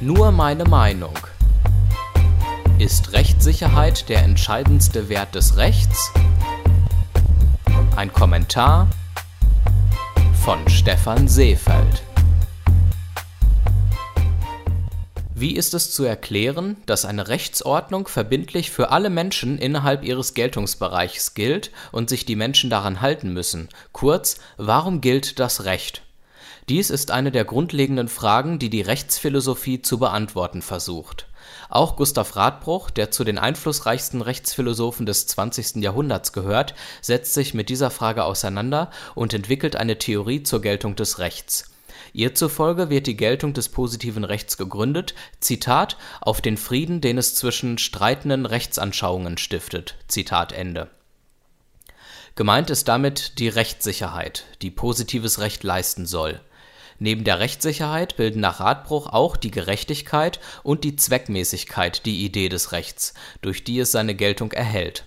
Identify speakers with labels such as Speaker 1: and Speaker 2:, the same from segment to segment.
Speaker 1: Nur meine Meinung. Ist Rechtssicherheit der entscheidendste Wert des Rechts? Ein Kommentar von Stefan Seefeld. Wie ist es zu erklären, dass eine Rechtsordnung verbindlich für alle Menschen innerhalb ihres Geltungsbereichs gilt und sich die Menschen daran halten müssen? Kurz, warum gilt das Recht? Dies ist eine der grundlegenden Fragen, die die Rechtsphilosophie zu beantworten versucht. Auch Gustav Radbruch, der zu den einflussreichsten Rechtsphilosophen des 20. Jahrhunderts gehört, setzt sich mit dieser Frage auseinander und entwickelt eine Theorie zur Geltung des Rechts. Ihr zufolge wird die Geltung des positiven Rechts gegründet, Zitat, auf den Frieden, den es zwischen streitenden Rechtsanschauungen stiftet. Zitat Ende. Gemeint ist damit die Rechtssicherheit, die positives Recht leisten soll. Neben der Rechtssicherheit bilden nach Radbruch auch die Gerechtigkeit und die Zweckmäßigkeit die Idee des Rechts, durch die es seine Geltung erhält.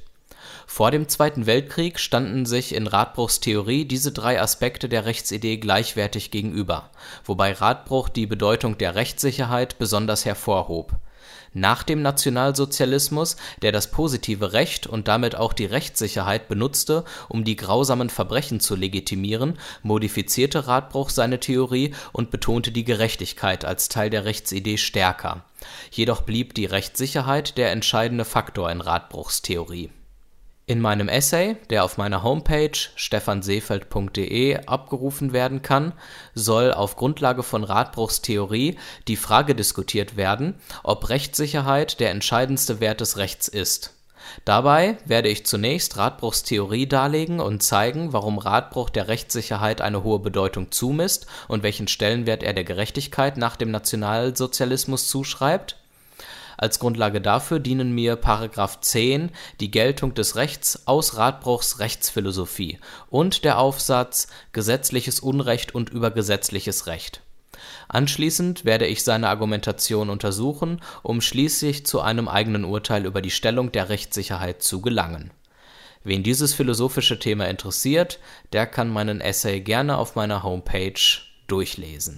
Speaker 1: Vor dem Zweiten Weltkrieg standen sich in Radbruchs Theorie diese drei Aspekte der Rechtsidee gleichwertig gegenüber, wobei Radbruch die Bedeutung der Rechtssicherheit besonders hervorhob nach dem Nationalsozialismus, der das positive Recht und damit auch die Rechtssicherheit benutzte, um die grausamen Verbrechen zu legitimieren, modifizierte Radbruch seine Theorie und betonte die Gerechtigkeit als Teil der Rechtsidee stärker. Jedoch blieb die Rechtssicherheit der entscheidende Faktor in Radbruchs Theorie in meinem Essay, der auf meiner Homepage stefanseefeld.de abgerufen werden kann, soll auf Grundlage von Radbruchs Theorie die Frage diskutiert werden, ob Rechtssicherheit der entscheidendste Wert des Rechts ist. Dabei werde ich zunächst Radbruchs Theorie darlegen und zeigen, warum Radbruch der Rechtssicherheit eine hohe Bedeutung zumisst und welchen Stellenwert er der Gerechtigkeit nach dem Nationalsozialismus zuschreibt als Grundlage dafür dienen mir § 10 Die Geltung des Rechts aus Radbruchs Rechtsphilosophie und der Aufsatz Gesetzliches Unrecht und übergesetzliches Recht. Anschließend werde ich seine Argumentation untersuchen, um schließlich zu einem eigenen Urteil über die Stellung der Rechtssicherheit zu gelangen. Wen dieses philosophische Thema interessiert, der kann meinen Essay gerne auf meiner Homepage durchlesen